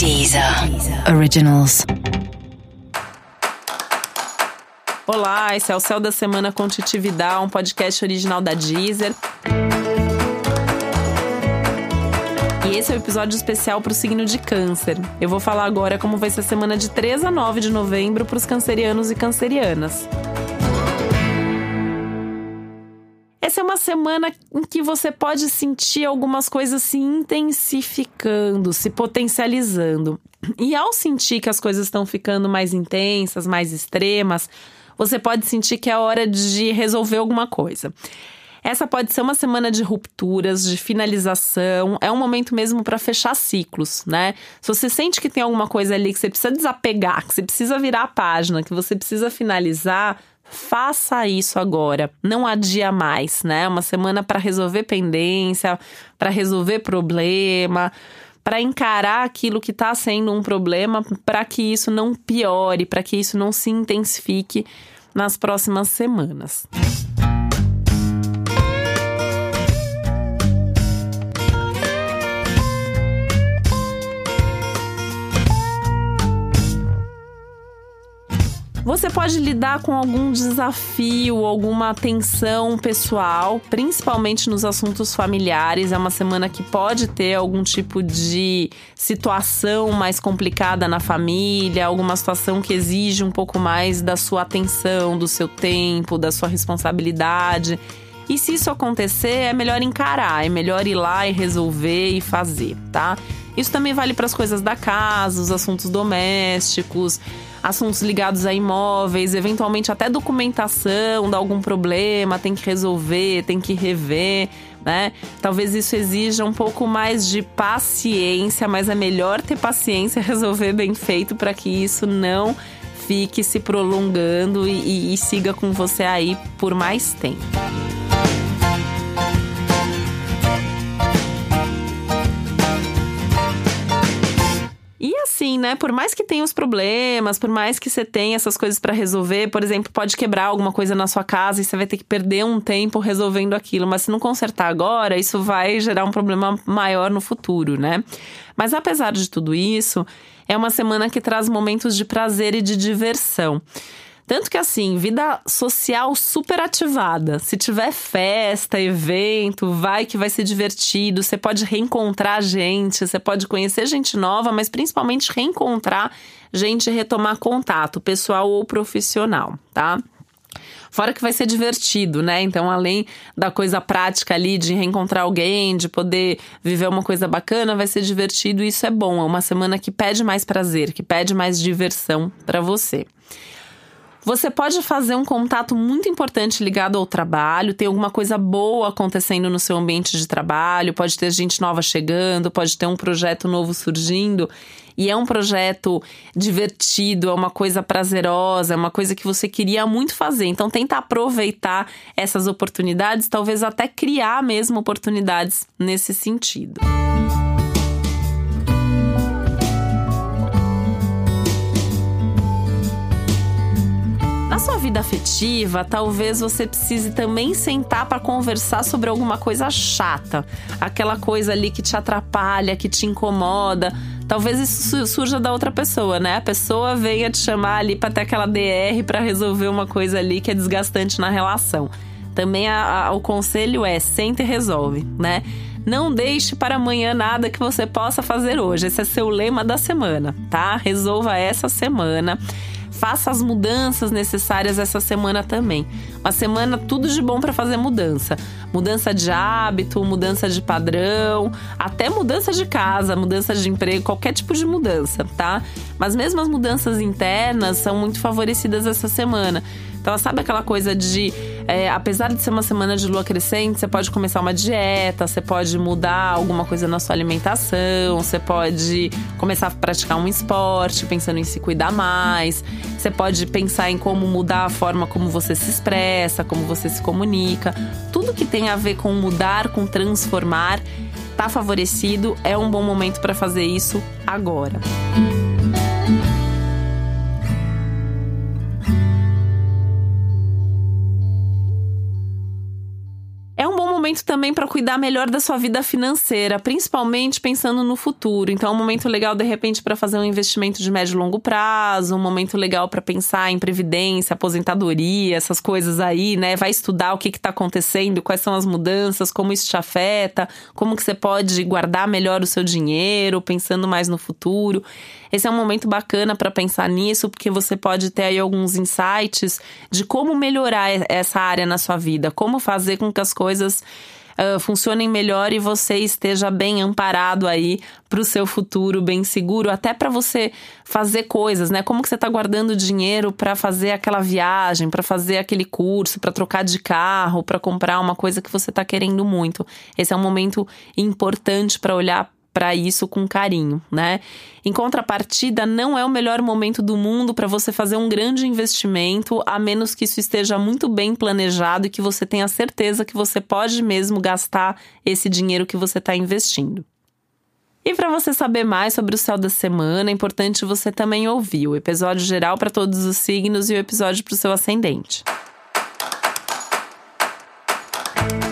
Deezer Originals. Olá, esse é o Céu da Semana com Titividade, um podcast original da Deezer. E esse é o um episódio especial para o signo de Câncer. Eu vou falar agora como vai ser a semana de 3 a 9 de novembro para os cancerianos e cancerianas. Essa é uma semana em que você pode sentir algumas coisas se intensificando, se potencializando. E ao sentir que as coisas estão ficando mais intensas, mais extremas, você pode sentir que é hora de resolver alguma coisa. Essa pode ser uma semana de rupturas, de finalização, é um momento mesmo para fechar ciclos, né? Se você sente que tem alguma coisa ali que você precisa desapegar, que você precisa virar a página, que você precisa finalizar, faça isso agora, não adia mais, né? Uma semana para resolver pendência, para resolver problema, para encarar aquilo que está sendo um problema, para que isso não piore, para que isso não se intensifique nas próximas semanas. Você pode lidar com algum desafio, alguma tensão pessoal, principalmente nos assuntos familiares. É uma semana que pode ter algum tipo de situação mais complicada na família, alguma situação que exige um pouco mais da sua atenção, do seu tempo, da sua responsabilidade. E se isso acontecer, é melhor encarar, é melhor ir lá e resolver e fazer, tá? Isso também vale para as coisas da casa, os assuntos domésticos assuntos ligados a imóveis, eventualmente até documentação, dá algum problema, tem que resolver, tem que rever, né? Talvez isso exija um pouco mais de paciência, mas é melhor ter paciência, resolver bem feito para que isso não fique se prolongando e, e, e siga com você aí por mais tempo. Né? Por mais que tenha os problemas, por mais que você tenha essas coisas para resolver, por exemplo, pode quebrar alguma coisa na sua casa e você vai ter que perder um tempo resolvendo aquilo, mas se não consertar agora, isso vai gerar um problema maior no futuro, né? Mas apesar de tudo isso, é uma semana que traz momentos de prazer e de diversão. Tanto que assim, vida social super ativada. Se tiver festa, evento, vai que vai ser divertido. Você pode reencontrar gente, você pode conhecer gente nova, mas principalmente reencontrar gente e retomar contato, pessoal ou profissional, tá? Fora que vai ser divertido, né? Então, além da coisa prática ali de reencontrar alguém, de poder viver uma coisa bacana, vai ser divertido e isso é bom. É uma semana que pede mais prazer, que pede mais diversão para você. Você pode fazer um contato muito importante ligado ao trabalho, tem alguma coisa boa acontecendo no seu ambiente de trabalho, pode ter gente nova chegando, pode ter um projeto novo surgindo. E é um projeto divertido, é uma coisa prazerosa, é uma coisa que você queria muito fazer. Então, tenta aproveitar essas oportunidades, talvez até criar mesmo oportunidades nesse sentido. Sua vida afetiva, talvez você precise também sentar para conversar sobre alguma coisa chata, aquela coisa ali que te atrapalha, que te incomoda. Talvez isso surja da outra pessoa, né? A pessoa venha te chamar ali para ter aquela DR para resolver uma coisa ali que é desgastante na relação. Também a, a, o conselho é senta e resolve, né? Não deixe para amanhã nada que você possa fazer hoje. Esse é seu lema da semana, tá? Resolva essa semana faça as mudanças necessárias essa semana também. Uma semana tudo de bom para fazer mudança. Mudança de hábito, mudança de padrão, até mudança de casa, mudança de emprego, qualquer tipo de mudança, tá? Mas mesmo as mudanças internas são muito favorecidas essa semana. Então, sabe aquela coisa de, é, apesar de ser uma semana de lua crescente, você pode começar uma dieta, você pode mudar alguma coisa na sua alimentação, você pode começar a praticar um esporte, pensando em se cuidar mais, você pode pensar em como mudar a forma como você se expressa, como você se comunica. Tudo que tem a ver com mudar, com transformar, tá favorecido, é um bom momento para fazer isso agora. Momento também para cuidar melhor da sua vida financeira, principalmente pensando no futuro. Então, é um momento legal, de repente, para fazer um investimento de médio e longo prazo, um momento legal para pensar em previdência, aposentadoria, essas coisas aí, né? Vai estudar o que está acontecendo, quais são as mudanças, como isso te afeta, como que você pode guardar melhor o seu dinheiro, pensando mais no futuro. Esse é um momento bacana para pensar nisso, porque você pode ter aí alguns insights de como melhorar essa área na sua vida, como fazer com que as coisas Uh, funcionem melhor e você esteja bem amparado aí para o seu futuro, bem seguro, até para você fazer coisas, né? Como que você está guardando dinheiro para fazer aquela viagem, para fazer aquele curso, para trocar de carro, para comprar uma coisa que você está querendo muito. Esse é um momento importante para olhar para isso com carinho, né? Em contrapartida, não é o melhor momento do mundo para você fazer um grande investimento, a menos que isso esteja muito bem planejado e que você tenha certeza que você pode mesmo gastar esse dinheiro que você está investindo. E para você saber mais sobre o céu da semana, é importante você também ouvir o episódio geral para todos os signos e o episódio para o seu ascendente.